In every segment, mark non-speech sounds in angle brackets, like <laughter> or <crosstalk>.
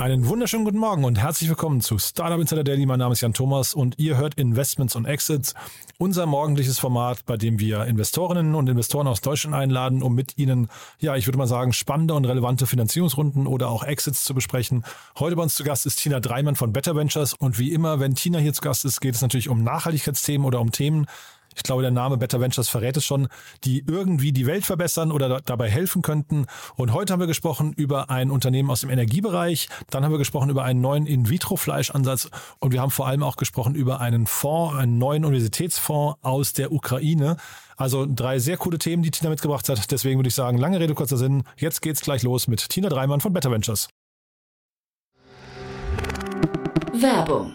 Einen wunderschönen guten Morgen und herzlich willkommen zu Startup Insider Daily. Mein Name ist Jan Thomas und ihr hört Investments und Exits, unser morgendliches Format, bei dem wir Investorinnen und Investoren aus Deutschland einladen, um mit ihnen, ja, ich würde mal sagen, spannende und relevante Finanzierungsrunden oder auch Exits zu besprechen. Heute bei uns zu Gast ist Tina Dreimann von Better Ventures und wie immer, wenn Tina hier zu Gast ist, geht es natürlich um Nachhaltigkeitsthemen oder um Themen, ich glaube, der Name Better Ventures verrät es schon, die irgendwie die Welt verbessern oder dabei helfen könnten. Und heute haben wir gesprochen über ein Unternehmen aus dem Energiebereich, dann haben wir gesprochen über einen neuen In-vitro-Fleischansatz und wir haben vor allem auch gesprochen über einen Fonds, einen neuen Universitätsfonds aus der Ukraine. Also drei sehr coole Themen, die Tina mitgebracht hat. Deswegen würde ich sagen, lange Rede, kurzer Sinn. Jetzt geht's gleich los mit Tina Dreimann von Better Ventures. Werbung.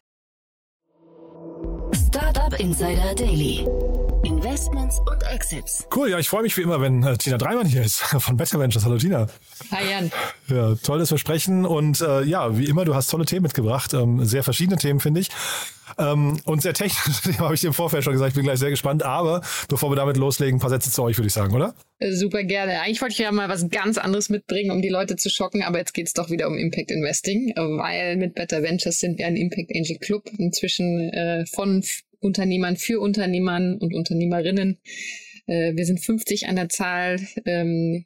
Startup Insider Daily. Investments und Exits. Cool, ja, ich freue mich wie immer, wenn äh, Tina Dreimann hier ist <laughs> von Better Ventures. Hallo Tina. Hi Jan. Ja, tolles Versprechen und äh, ja, wie immer, du hast tolle Themen mitgebracht, ähm, sehr verschiedene Themen, finde ich. Ähm, und sehr technisch, <laughs> habe ich dir im Vorfeld schon gesagt, ich bin gleich sehr gespannt. Aber bevor wir damit loslegen, ein paar Sätze zu euch, würde ich sagen, oder? Äh, super gerne. Eigentlich wollte ich ja mal was ganz anderes mitbringen, um die Leute zu schocken, aber jetzt geht es doch wieder um Impact Investing, weil mit Better Ventures sind wir ein Impact Angel Club inzwischen äh, von Unternehmern für Unternehmern und Unternehmerinnen. Äh, wir sind 50 an der Zahl ähm,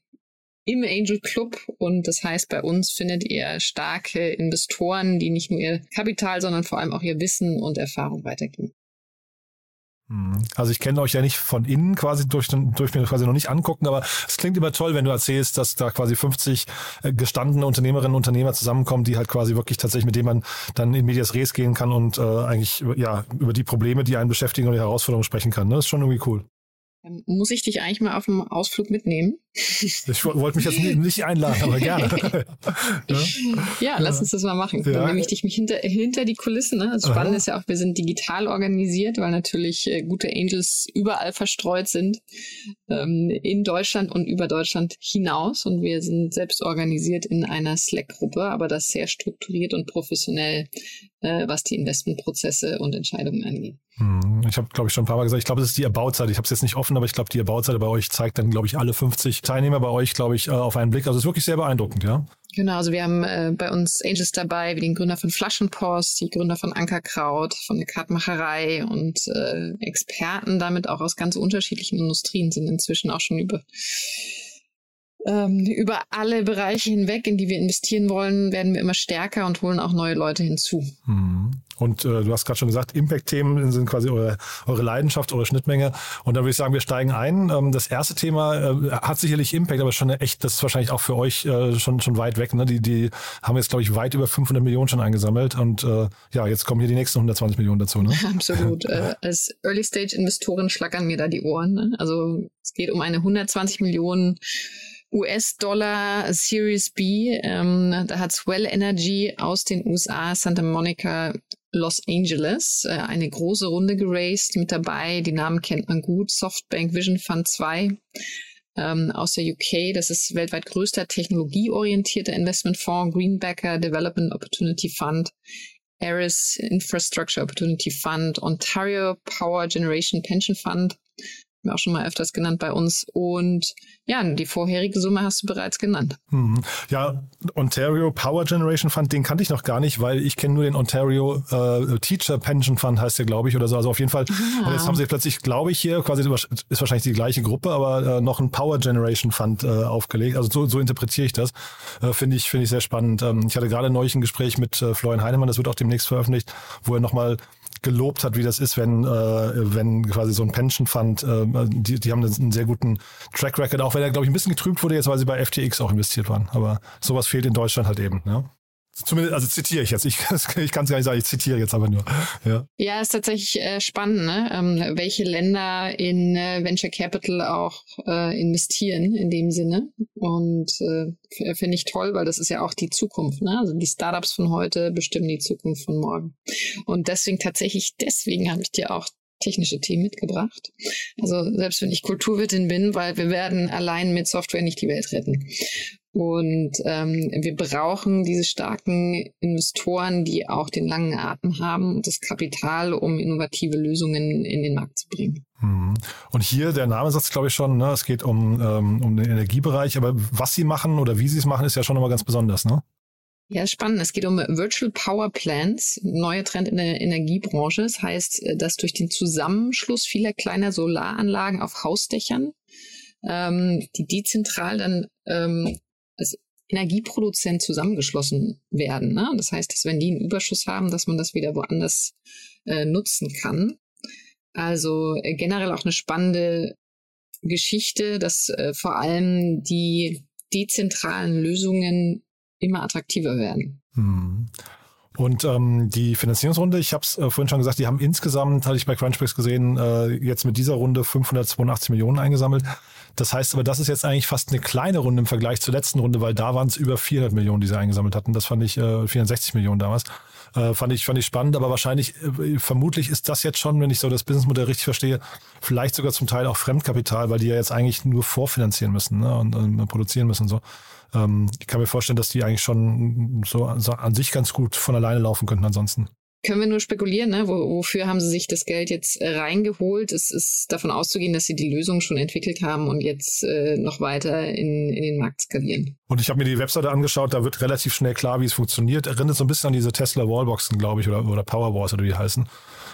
im Angel Club und das heißt, bei uns findet ihr starke Investoren, die nicht nur ihr Kapital, sondern vor allem auch ihr Wissen und Erfahrung weitergeben. Mhm. Also ich kenne euch ja nicht von innen quasi, durch, durch mir quasi noch nicht angucken, aber es klingt immer toll, wenn du erzählst, dass da quasi 50 äh, gestandene Unternehmerinnen und Unternehmer zusammenkommen, die halt quasi wirklich tatsächlich mit denen man dann in Medias Res gehen kann und äh, eigentlich ja über die Probleme, die einen beschäftigen und die Herausforderungen sprechen kann. Ne? Das ist schon irgendwie cool. Dann muss ich dich eigentlich mal auf dem Ausflug mitnehmen. <laughs> Ich wollte mich jetzt nicht einladen, aber gerne. <laughs> ja? ja, lass uns das mal machen. Ja. Dann nehme ich dich mich hinter, hinter die Kulissen. Ne? Das Spannende Aha. ist ja auch, wir sind digital organisiert, weil natürlich äh, gute Angels überall verstreut sind, ähm, in Deutschland und über Deutschland hinaus. Und wir sind selbst organisiert in einer Slack-Gruppe, aber das sehr strukturiert und professionell, äh, was die Investmentprozesse und Entscheidungen angeht. Hm, ich habe, glaube ich, schon ein paar Mal gesagt, ich glaube, das ist die About-Seite. Ich habe es jetzt nicht offen, aber ich glaube, die About-Seite bei euch zeigt dann, glaube ich, alle 50 Teilnehmer bei euch, glaube ich, äh, auf einen Blick. Also es ist wirklich sehr beeindruckend, ja. Genau, also wir haben äh, bei uns Angels dabei, wie den Gründer von Flaschenpost, die Gründer von Ankerkraut, von der Kartmacherei und äh, Experten damit auch aus ganz unterschiedlichen Industrien sind inzwischen auch schon über ähm, über alle Bereiche hinweg, in die wir investieren wollen, werden wir immer stärker und holen auch neue Leute hinzu. Mhm. Und äh, du hast gerade schon gesagt, Impact-Themen sind quasi eure, eure Leidenschaft, eure Schnittmenge. Und da würde ich sagen, wir steigen ein. Ähm, das erste Thema äh, hat sicherlich Impact, aber schon echt, das ist wahrscheinlich auch für euch äh, schon, schon weit weg. Ne? Die, die haben jetzt, glaube ich, weit über 500 Millionen schon eingesammelt. Und äh, ja, jetzt kommen hier die nächsten 120 Millionen dazu. Ne? <laughs> Absolut. <laughs> äh, als Early-Stage-Investorin schlackern mir da die Ohren. Ne? Also es geht um eine 120 Millionen US-Dollar Series B. Ähm, da hat Swell Energy aus den USA, Santa Monica, Los Angeles äh, eine große Runde geraced. Mit dabei, die Namen kennt man gut, Softbank Vision Fund 2 ähm, aus der UK. Das ist weltweit größter technologieorientierter Investmentfonds, Greenbacker Development Opportunity Fund, Aris Infrastructure Opportunity Fund, Ontario Power Generation Pension Fund, wir auch schon mal öfters genannt bei uns. Und ja, die vorherige Summe hast du bereits genannt. Mhm. Ja, Ontario Power Generation Fund, den kannte ich noch gar nicht, weil ich kenne nur den Ontario äh, Teacher Pension Fund, heißt der, glaube ich, oder so. Also auf jeden Fall. Ja. Und jetzt haben sie plötzlich, glaube ich, hier quasi ist wahrscheinlich die gleiche Gruppe, aber äh, noch ein Power Generation Fund äh, aufgelegt. Also so, so interpretiere ich das. Äh, Finde ich, finde ich sehr spannend. Ähm, ich hatte gerade neulich ein Gespräch mit äh, Florian Heinemann, das wird auch demnächst veröffentlicht, wo er nochmal gelobt hat, wie das ist, wenn, äh, wenn quasi so ein Pension Fund, äh, die, die haben einen sehr guten Track Record, auch wenn er, glaube ich, ein bisschen getrübt wurde jetzt, weil sie bei FTX auch investiert waren. Aber sowas fehlt in Deutschland halt eben. Ne? Zumindest, also zitiere ich jetzt. Ich, <laughs> ich kann es gar nicht sagen, ich zitiere jetzt aber nur. Ja, ja ist tatsächlich äh, spannend, ne? ähm, welche Länder in äh, Venture Capital auch äh, investieren in dem Sinne. Und äh, finde ich toll, weil das ist ja auch die Zukunft. Ne? Also die Startups von heute bestimmen die Zukunft von morgen. Und deswegen tatsächlich, deswegen habe ich dir auch technische Themen mitgebracht. Also selbst wenn ich Kulturwirtin bin, weil wir werden allein mit Software nicht die Welt retten. Und ähm, wir brauchen diese starken Investoren, die auch den langen Atem haben und das Kapital, um innovative Lösungen in den Markt zu bringen. Mhm. Und hier, der Name sagt es, glaube ich, schon, ne? es geht um, ähm, um den Energiebereich, aber was sie machen oder wie sie es machen, ist ja schon nochmal ganz besonders, ne? Ja, spannend. Es geht um Virtual Power Plants, neuer Trend in der Energiebranche. Das heißt, dass durch den Zusammenschluss vieler kleiner Solaranlagen auf Hausdächern, ähm, die dezentral dann ähm, als Energieproduzent zusammengeschlossen werden. Ne? Das heißt, dass wenn die einen Überschuss haben, dass man das wieder woanders äh, nutzen kann. Also äh, generell auch eine spannende Geschichte, dass äh, vor allem die dezentralen Lösungen immer attraktiver werden. Hm. Und ähm, die Finanzierungsrunde, ich habe es äh, vorhin schon gesagt, die haben insgesamt, hatte ich bei Crunchbase gesehen, äh, jetzt mit dieser Runde 582 Millionen eingesammelt. Das heißt aber, das ist jetzt eigentlich fast eine kleine Runde im Vergleich zur letzten Runde, weil da waren es über 400 Millionen, die sie eingesammelt hatten. Das fand ich äh, 460 Millionen damals. Äh, fand ich fand ich spannend, aber wahrscheinlich äh, vermutlich ist das jetzt schon, wenn ich so das Businessmodell richtig verstehe, vielleicht sogar zum Teil auch Fremdkapital, weil die ja jetzt eigentlich nur vorfinanzieren müssen ne, und, und produzieren müssen und so. Ähm, ich kann mir vorstellen, dass die eigentlich schon so, so an sich ganz gut von alleine laufen könnten ansonsten können wir nur spekulieren, ne? Wo, wofür haben sie sich das Geld jetzt äh, reingeholt? Es ist davon auszugehen, dass sie die Lösung schon entwickelt haben und jetzt äh, noch weiter in, in den Markt skalieren. Und ich habe mir die Webseite angeschaut, da wird relativ schnell klar, wie es funktioniert. Erinnert so ein bisschen an diese Tesla Wallboxen, glaube ich, oder, oder Powerwalls oder wie die heißen.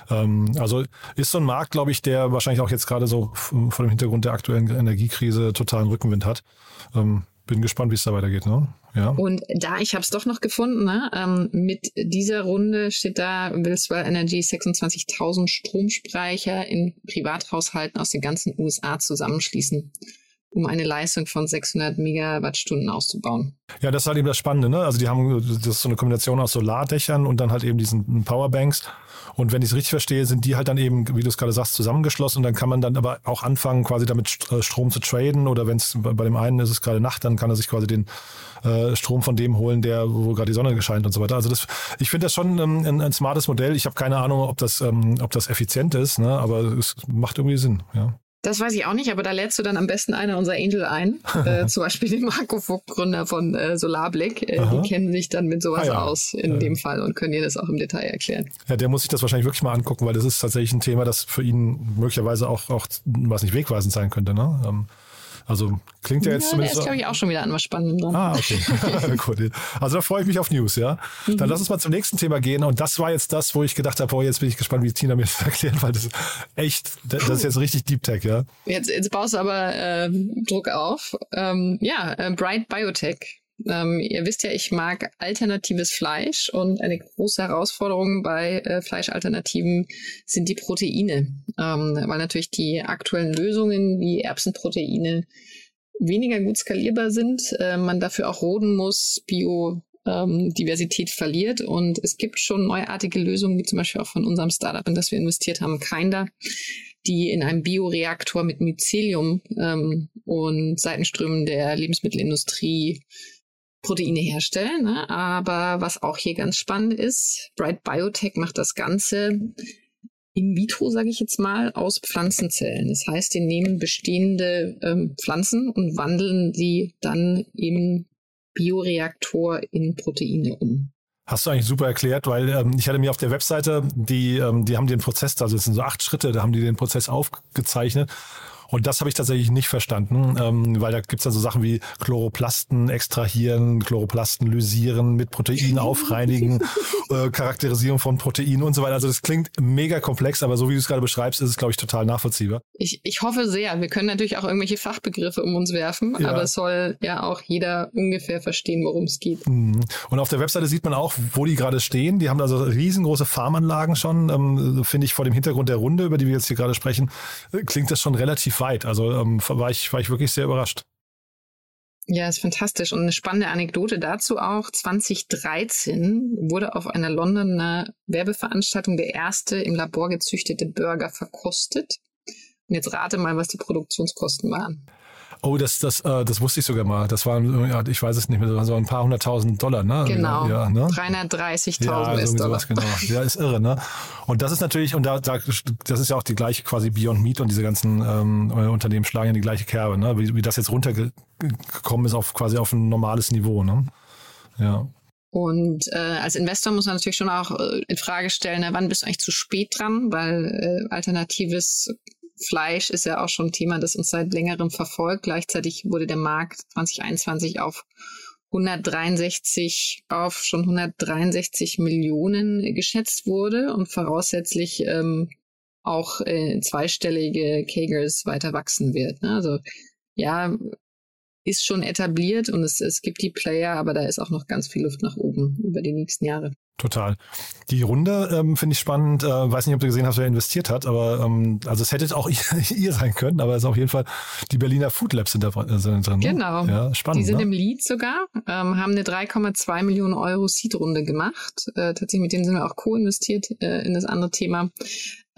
Ähm, also ist so ein Markt, glaube ich, der wahrscheinlich auch jetzt gerade so vor dem Hintergrund der aktuellen Energiekrise totalen Rückenwind hat. Ähm, bin gespannt, wie es da weitergeht. Ne? Ja. Und da, ich habe es doch noch gefunden, ne? ähm, mit dieser Runde steht da, will Swell Energy 26.000 Stromspeicher in Privathaushalten aus den ganzen USA zusammenschließen um eine Leistung von 600 Megawattstunden auszubauen. Ja, das ist halt eben das Spannende. Ne? Also die haben das ist so eine Kombination aus Solardächern und dann halt eben diesen Powerbanks. Und wenn ich es richtig verstehe, sind die halt dann eben, wie du es gerade sagst, zusammengeschlossen. Und dann kann man dann aber auch anfangen, quasi damit äh, Strom zu traden. Oder wenn es bei dem einen ist es gerade Nacht, dann kann er sich quasi den äh, Strom von dem holen, der, wo gerade die Sonne gescheint und so weiter. Also das, ich finde das schon ähm, ein, ein, smartes Modell. Ich habe keine Ahnung, ob das, ähm, ob das effizient ist, ne? aber es macht irgendwie Sinn, ja. Das weiß ich auch nicht, aber da lädst du dann am besten einer unserer Angel ein. äh, <laughs> zum Beispiel den Marco Vogt, Gründer von äh, Solarblick. Äh, die kennen sich dann mit sowas ah, ja. aus in dem Fall und können dir das auch im Detail erklären. Ja, der muss sich das wahrscheinlich wirklich mal angucken, weil das ist tatsächlich ein Thema, das für ihn möglicherweise auch, auch was nicht wegweisend sein könnte. Ne? Ähm, also klingt ja jetzt ja, zumindest. Da ist, glaube ich, auch schon wieder an was Spannendem dran. Ah, okay. <laughs> <laughs> Also da freue ich mich auf News, ja. Mhm. Dann lass uns mal zum nächsten Thema gehen. Und das war jetzt das, wo ich gedacht habe, boah, jetzt bin ich gespannt, wie Tina mir das <laughs> erklärt, weil das ist echt, das ist jetzt richtig Deep Tech, ja. Jetzt, jetzt baust du aber äh, Druck auf. Ähm, ja, äh, Bright Biotech ähm, ihr wisst ja, ich mag alternatives Fleisch und eine große Herausforderung bei äh, Fleischalternativen sind die Proteine, ähm, weil natürlich die aktuellen Lösungen wie Erbsenproteine weniger gut skalierbar sind, äh, man dafür auch roden muss, Biodiversität ähm, verliert. Und es gibt schon neuartige Lösungen, wie zum Beispiel auch von unserem Startup, in das wir investiert haben, Kinder, die in einem Bioreaktor mit Mycelium ähm, und Seitenströmen der Lebensmittelindustrie Proteine herstellen. Ne? Aber was auch hier ganz spannend ist, Bright Biotech macht das Ganze in vitro, sage ich jetzt mal, aus Pflanzenzellen. Das heißt, die nehmen bestehende ähm, Pflanzen und wandeln sie dann im Bioreaktor in Proteine um. Hast du eigentlich super erklärt, weil ähm, ich hatte mir auf der Webseite, die, ähm, die haben den Prozess, also es sind so acht Schritte, da haben die den Prozess aufgezeichnet. Und das habe ich tatsächlich nicht verstanden, ähm, weil da gibt's dann so Sachen wie Chloroplasten extrahieren, Chloroplasten lysieren, mit Protein aufreinigen, <laughs> äh, Charakterisierung von Proteinen und so weiter. Also das klingt mega komplex, aber so wie du es gerade beschreibst, ist es, glaube ich, total nachvollziehbar. Ich, ich hoffe sehr. Wir können natürlich auch irgendwelche Fachbegriffe um uns werfen, ja. aber es soll ja auch jeder ungefähr verstehen, worum es geht. Mhm. Und auf der Webseite sieht man auch, wo die gerade stehen. Die haben also riesengroße Farmanlagen schon, ähm, finde ich vor dem Hintergrund der Runde, über die wir jetzt hier gerade sprechen, äh, klingt das schon relativ weit. Also ähm, war, ich, war ich wirklich sehr überrascht. Ja, ist fantastisch. Und eine spannende Anekdote dazu auch. 2013 wurde auf einer Londoner Werbeveranstaltung der erste im Labor gezüchtete Burger verkostet. Und jetzt rate mal, was die Produktionskosten waren. Oh, das, das, äh, das wusste ich sogar mal. Das waren, ja, ich weiß es nicht mehr, das waren so ein paar hunderttausend Dollar, ne? Genau. Ja, ne? 330.000 ja, US-Dollar. Genau. Ja, ist irre, ne? Und das ist natürlich, und da, da, das ist ja auch die gleiche quasi Beyond Meat und diese ganzen ähm, Unternehmen schlagen ja die gleiche Kerbe, ne? Wie, wie das jetzt runtergekommen ist auf quasi auf ein normales Niveau, ne? Ja. Und äh, als Investor muss man natürlich schon auch äh, in Frage stellen, na, wann bist du eigentlich zu spät dran, weil äh, alternatives Fleisch ist ja auch schon ein Thema, das uns seit längerem verfolgt. Gleichzeitig wurde der Markt 2021 auf 163 auf schon 163 Millionen geschätzt wurde und voraussetzlich ähm, auch äh, zweistellige Kagers weiter wachsen wird. Ne? Also ja, ist schon etabliert und es, es gibt die Player, aber da ist auch noch ganz viel Luft nach oben über die nächsten Jahre. Total. Die Runde ähm, finde ich spannend. Äh, weiß nicht, ob du gesehen hast, wer investiert hat, aber ähm, also es hätte auch <laughs> ihr, ihr, sein können, aber es ist auf jeden Fall die Berliner Food Labs sind da äh, sind drin. Ne? Genau. Ja, spannend. Die sind ne? im Lead sogar, ähm, haben eine 3,2 Millionen Euro Seed-Runde gemacht. Äh, tatsächlich mit denen sind wir auch co-investiert äh, in das andere Thema.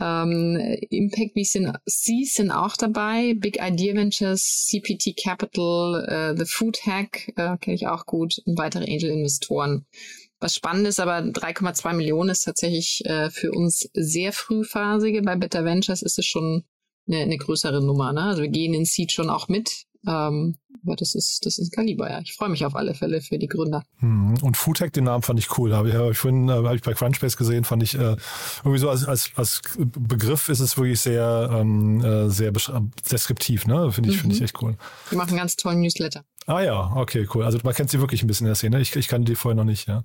Ähm, Impact VC sind auch dabei, Big Idea Ventures, CPT Capital, äh, The Food Hack äh, kenne ich auch gut und weitere Angel-Investoren. Was spannend ist, aber 3,2 Millionen ist tatsächlich äh, für uns sehr frühphasige. Bei Better Ventures ist es schon eine, eine größere Nummer. Ne? Also wir gehen in Seed schon auch mit. Ähm, aber das ist, das ist Kaliber, ja. Ich freue mich auf alle Fälle für die Gründer. Hm. Und Foodtech, den Namen fand ich cool. Habe ich, hab ich vorhin äh, hab ich bei Crunchbase gesehen, fand ich äh, irgendwie so als, als, als Begriff ist es wirklich sehr, ähm, äh, sehr deskriptiv, ne? Finde ich, mhm. finde ich echt cool. Die machen einen ganz tollen Newsletter. Ah ja, okay, cool. Also man kennt sie wirklich ein bisschen in der Szene. Ich, ich kannte die vorher noch nicht, ja.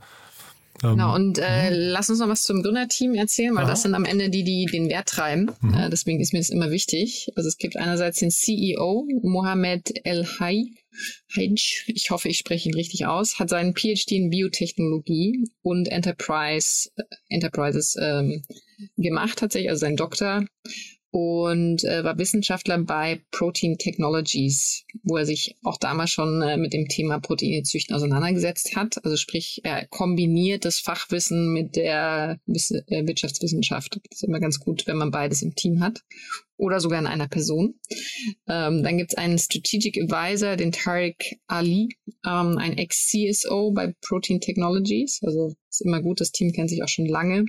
Genau, ähm, und äh, mhm. lass uns noch was zum Gründerteam erzählen, weil Aha. das sind am Ende die, die den Wert treiben. Mhm. Äh, deswegen ist mir das immer wichtig. Also es gibt einerseits den CEO, Mohamed El Hay. Heinz, ich hoffe, ich spreche ihn richtig aus, hat seinen PhD in Biotechnologie und Enterprise, äh, Enterprises ähm, gemacht tatsächlich, also sein Doktor und äh, war Wissenschaftler bei Protein Technologies, wo er sich auch damals schon äh, mit dem Thema Proteinezüchten auseinandergesetzt hat. Also sprich, er kombiniert das Fachwissen mit der Wiss äh, Wirtschaftswissenschaft. Das ist immer ganz gut, wenn man beides im Team hat oder sogar in einer Person. Ähm, dann gibt es einen Strategic Advisor, den Tariq Ali, ähm, ein Ex-CSO bei Protein Technologies. Also ist immer gut, das Team kennt sich auch schon lange.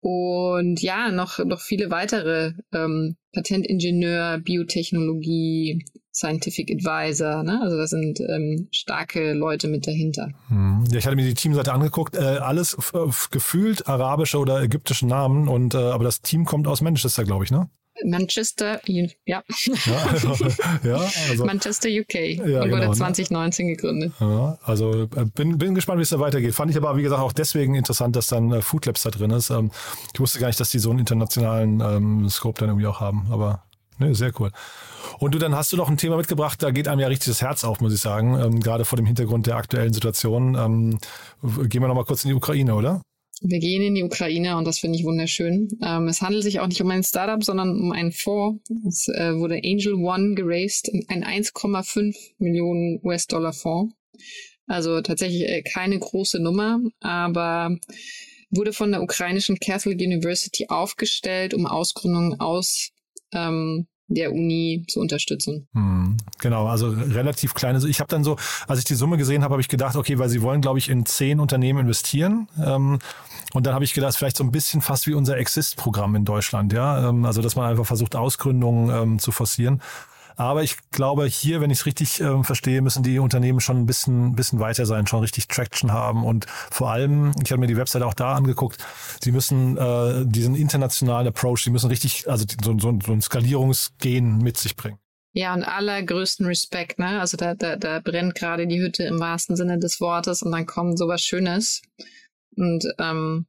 Und ja, noch, noch viele weitere ähm, Patentingenieur, Biotechnologie, Scientific Advisor. Ne? Also da sind ähm, starke Leute mit dahinter. Hm. Ja, ich hatte mir die Teamseite angeguckt. Äh, alles gefühlt arabische oder ägyptische Namen. Und äh, aber das Team kommt aus Manchester, glaube ich, ne? Manchester, ja. ja, ja also, Manchester, UK. Ja, wurde genau, 2019 ne? gegründet. Ja, also äh, bin, bin gespannt, wie es da weitergeht. Fand ich aber, wie gesagt, auch deswegen interessant, dass dann äh, Food Labs da drin ist. Ähm, ich wusste gar nicht, dass die so einen internationalen ähm, Scope dann irgendwie auch haben. Aber ne, sehr cool. Und du, dann hast du noch ein Thema mitgebracht, da geht einem ja richtig das Herz auf, muss ich sagen, ähm, gerade vor dem Hintergrund der aktuellen Situation. Ähm, gehen wir noch mal kurz in die Ukraine, oder? Wir gehen in die Ukraine und das finde ich wunderschön. Ähm, es handelt sich auch nicht um ein Startup, sondern um einen Fonds. Es äh, wurde Angel One geraced, ein 1,5 Millionen US-Dollar Fonds. Also tatsächlich äh, keine große Nummer, aber wurde von der ukrainischen Catholic University aufgestellt, um Ausgründungen aus ähm, der Uni zu unterstützen. Hm, genau, also relativ kleine. Ich habe dann so, als ich die Summe gesehen habe, habe ich gedacht, okay, weil sie wollen, glaube ich, in zehn Unternehmen investieren. Ähm, und dann habe ich gedacht, vielleicht so ein bisschen fast wie unser Exist-Programm in Deutschland, ja. Ähm, also dass man einfach versucht, Ausgründungen ähm, zu forcieren. Aber ich glaube, hier, wenn ich es richtig äh, verstehe, müssen die Unternehmen schon ein bisschen, bisschen weiter sein, schon richtig Traction haben. Und vor allem, ich habe mir die Website auch da angeguckt, sie müssen äh, diesen internationalen Approach, sie müssen richtig, also so, so, so ein Skalierungsgehen mit sich bringen. Ja, und allergrößten Respekt, ne? Also da, da, da brennt gerade die Hütte im wahrsten Sinne des Wortes und dann kommt sowas Schönes. Und ähm,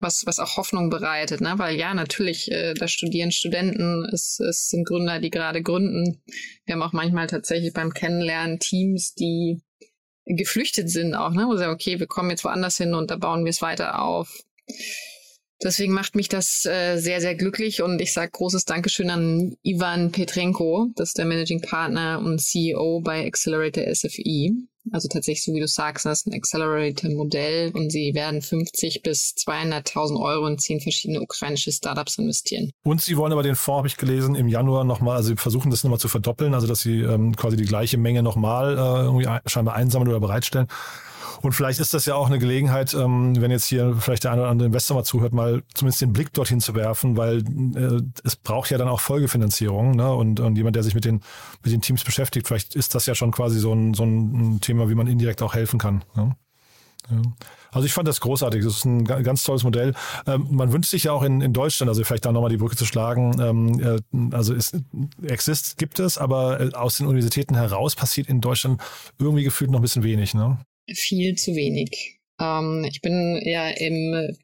was, was auch Hoffnung bereitet, ne? Weil ja, natürlich, äh, da studieren Studenten, es, es sind Gründer, die gerade gründen. Wir haben auch manchmal tatsächlich beim Kennenlernen Teams, die geflüchtet sind auch, ne? Wo sie sagen, okay, wir kommen jetzt woanders hin und da bauen wir es weiter auf. Deswegen macht mich das äh, sehr, sehr glücklich und ich sage großes Dankeschön an Ivan Petrenko, das ist der Managing Partner und CEO bei Accelerator SFI. Also tatsächlich, so wie du sagst, das ist ein Accelerator-Modell und sie werden 50 bis 200.000 Euro in zehn verschiedene ukrainische Startups investieren. Und sie wollen aber den Fonds, habe ich gelesen, im Januar nochmal, also sie versuchen das nochmal zu verdoppeln, also dass sie ähm, quasi die gleiche Menge nochmal äh, irgendwie scheinbar einsammeln oder bereitstellen. Und vielleicht ist das ja auch eine Gelegenheit, ähm, wenn jetzt hier vielleicht der eine oder andere Investor mal zuhört, mal zumindest den Blick dorthin zu werfen, weil äh, es braucht ja dann auch Folgefinanzierung. Ne? Und, und jemand, der sich mit den, mit den Teams beschäftigt, vielleicht ist das ja schon quasi so ein, so ein Thema, wie man indirekt auch helfen kann. Ne? Ja. Also ich fand das großartig. Das ist ein ganz tolles Modell. Ähm, man wünscht sich ja auch in, in Deutschland, also vielleicht da nochmal die Brücke zu schlagen. Ähm, äh, also es, Exist gibt es, aber äh, aus den Universitäten heraus passiert in Deutschland irgendwie gefühlt noch ein bisschen wenig. Ne? Viel zu wenig. Ähm, ich bin ja im,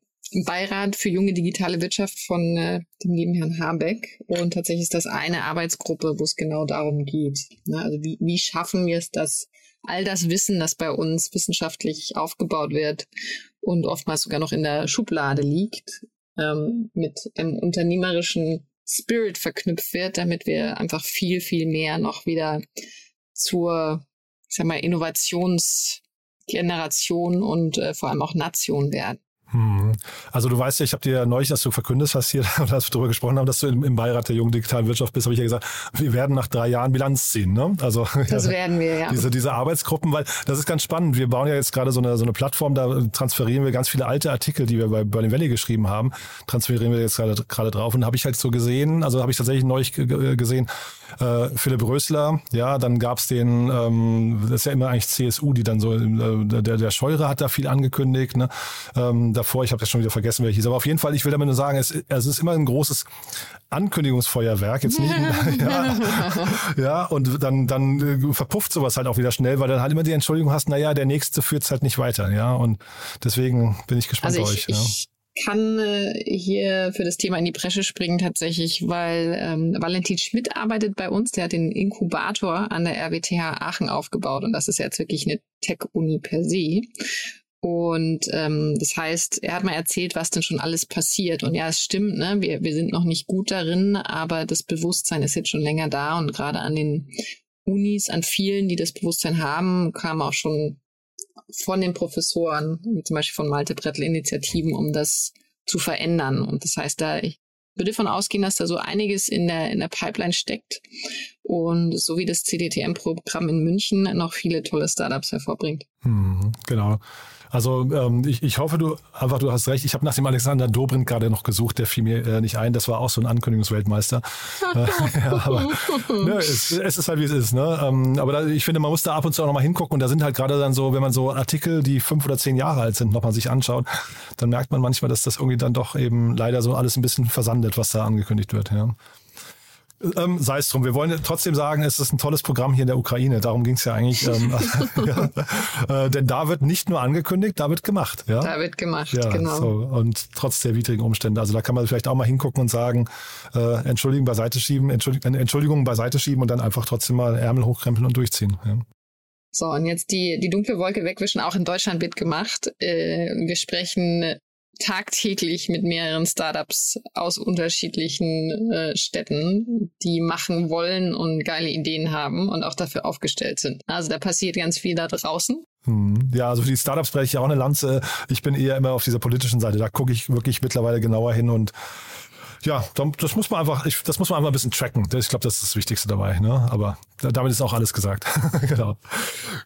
Beirat für junge digitale Wirtschaft von äh, dem lieben Herrn Habeck und tatsächlich ist das eine Arbeitsgruppe, wo es genau darum geht. Ne? Also wie, wie schaffen wir es, dass all das Wissen, das bei uns wissenschaftlich aufgebaut wird und oftmals sogar noch in der Schublade liegt, ähm, mit dem unternehmerischen Spirit verknüpft wird, damit wir einfach viel, viel mehr noch wieder zur, ich sag mal, Innovations- Generation und äh, vor allem auch Nation werden. Hm. Also du weißt ja, ich habe dir ja neulich, als du verkündet hast hier, <laughs> als wir darüber gesprochen haben, dass du im, im Beirat der jungen digitalen Wirtschaft bist, habe ich ja gesagt, wir werden nach drei Jahren Bilanz ziehen. Ne? Also <laughs> das ja, werden wir, ja. Diese, diese Arbeitsgruppen, weil das ist ganz spannend. Wir bauen ja jetzt gerade so eine, so eine Plattform, da transferieren wir ganz viele alte Artikel, die wir bei Berlin Valley geschrieben haben, transferieren wir jetzt gerade, gerade drauf. Und da habe ich halt so gesehen, also habe ich tatsächlich neulich gesehen, äh, Philipp Rösler, ja, dann gab's den, ähm, das ist ja immer eigentlich CSU, die dann so, äh, der, der Scheure hat da viel angekündigt, ne? Ähm, davor, ich habe jetzt schon wieder vergessen, wer hieß, aber auf jeden Fall, ich will damit nur sagen, es, es ist immer ein großes Ankündigungsfeuerwerk, jetzt nicht, <laughs> <laughs> ja, ja, und dann, dann äh, verpufft sowas halt auch wieder schnell, weil dann halt immer die Entschuldigung hast, naja, der Nächste führt's halt nicht weiter, ja, und deswegen bin ich gespannt also bei ich, euch. Ich kann äh, hier für das Thema in die Bresche springen tatsächlich, weil ähm, Valentin Schmidt arbeitet bei uns, der hat den Inkubator an der RWTH Aachen aufgebaut und das ist jetzt wirklich eine Tech-Uni per se. Und ähm, das heißt, er hat mal erzählt, was denn schon alles passiert. Und ja, es stimmt, ne? wir, wir sind noch nicht gut darin, aber das Bewusstsein ist jetzt schon länger da und gerade an den Unis, an vielen, die das Bewusstsein haben, kam auch schon von den Professoren, wie zum Beispiel von Malte Brettel, Initiativen, um das zu verändern. Und das heißt, da ich würde davon ausgehen, dass da so einiges in der, in der Pipeline steckt und so wie das CDTM-Programm in München noch viele tolle Startups hervorbringt. Hm, genau. Also ähm, ich, ich hoffe, du einfach, du hast recht. Ich habe nach dem Alexander Dobrindt gerade noch gesucht, der fiel mir äh, nicht ein. Das war auch so ein Ankündigungsweltmeister. <laughs> äh, <laughs> ja, aber ne, es, es, ist halt wie es ist. Ne? Ähm, aber da, ich finde, man muss da ab und zu auch nochmal hingucken. Und da sind halt gerade dann so, wenn man so Artikel, die fünf oder zehn Jahre alt sind, nochmal sich anschaut, dann merkt man manchmal, dass das irgendwie dann doch eben leider so alles ein bisschen versandet, was da angekündigt wird. Ja. Ähm, Sei es drum. Wir wollen trotzdem sagen, es ist ein tolles Programm hier in der Ukraine. Darum ging es ja eigentlich. Ähm, <laughs> <laughs> ja. Äh, denn da wird nicht nur angekündigt, da wird gemacht. Ja? Da wird gemacht, ja, genau. So. Und trotz der widrigen Umstände. Also da kann man vielleicht auch mal hingucken und sagen, äh, Entschuldigung beiseite schieben, Entschuldig Entschuldigung beiseite schieben und dann einfach trotzdem mal Ärmel hochkrempeln und durchziehen. Ja. So, und jetzt die, die dunkle Wolke wegwischen. Auch in Deutschland wird gemacht. Äh, wir sprechen tagtäglich mit mehreren Startups aus unterschiedlichen äh, Städten, die machen wollen und geile Ideen haben und auch dafür aufgestellt sind. Also da passiert ganz viel da draußen. Hm. Ja, also für die Startups breche ich auch eine Lanze. Ich bin eher immer auf dieser politischen Seite. Da gucke ich wirklich mittlerweile genauer hin und ja, das muss man einfach, ich, das muss man einfach ein bisschen tracken. Ich glaube, das ist das Wichtigste dabei. Ne? Aber damit ist auch alles gesagt. <laughs> genau.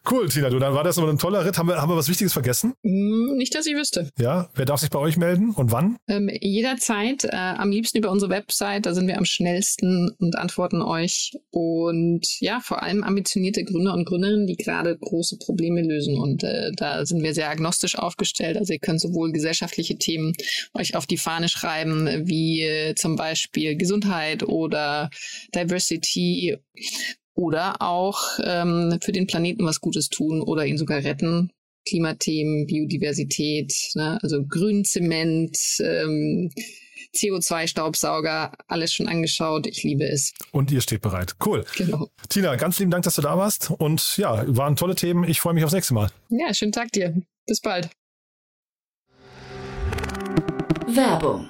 Cool, Tina, du, dann war das aber ein toller Ritt. Haben wir, haben wir was Wichtiges vergessen? Hm, nicht, dass ich wüsste. Ja, wer darf sich bei euch melden und wann? Ähm, jederzeit, äh, am liebsten über unsere Website, da sind wir am schnellsten und antworten euch. Und ja, vor allem ambitionierte Gründer und Gründerinnen, die gerade große Probleme lösen. Und äh, da sind wir sehr agnostisch aufgestellt. Also ihr könnt sowohl gesellschaftliche Themen euch auf die Fahne schreiben, wie zum Beispiel Gesundheit oder Diversity oder auch ähm, für den Planeten was Gutes tun oder ihn sogar retten. Klimathemen, Biodiversität, ne? also Grünzement, ähm, CO2-Staubsauger, alles schon angeschaut. Ich liebe es. Und ihr steht bereit. Cool. Genau. Tina, ganz lieben Dank, dass du da warst. Und ja, waren tolle Themen. Ich freue mich aufs nächste Mal. Ja, schönen Tag dir. Bis bald. Werbung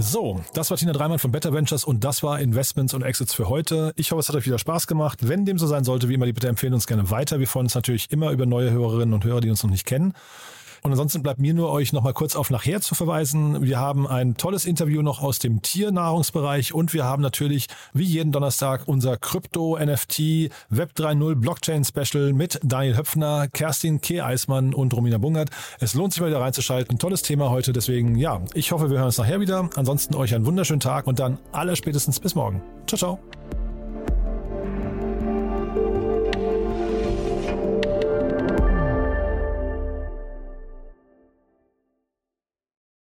So, das war Tina Dreimann von Better Ventures und das war Investments und Exits für heute. Ich hoffe, es hat euch wieder Spaß gemacht. Wenn dem so sein sollte, wie immer, die bitte empfehlen uns gerne weiter. Wir freuen uns natürlich immer über neue Hörerinnen und Hörer, die uns noch nicht kennen. Und ansonsten bleibt mir nur euch nochmal kurz auf nachher zu verweisen. Wir haben ein tolles Interview noch aus dem Tiernahrungsbereich und wir haben natürlich wie jeden Donnerstag unser Krypto, NFT, Web 3.0 Blockchain Special mit Daniel Höpfner, Kerstin K. Eismann und Romina Bungert. Es lohnt sich mal wieder reinzuschalten. Ein tolles Thema heute. Deswegen, ja, ich hoffe, wir hören uns nachher wieder. Ansonsten euch einen wunderschönen Tag und dann aller spätestens bis morgen. Ciao, ciao.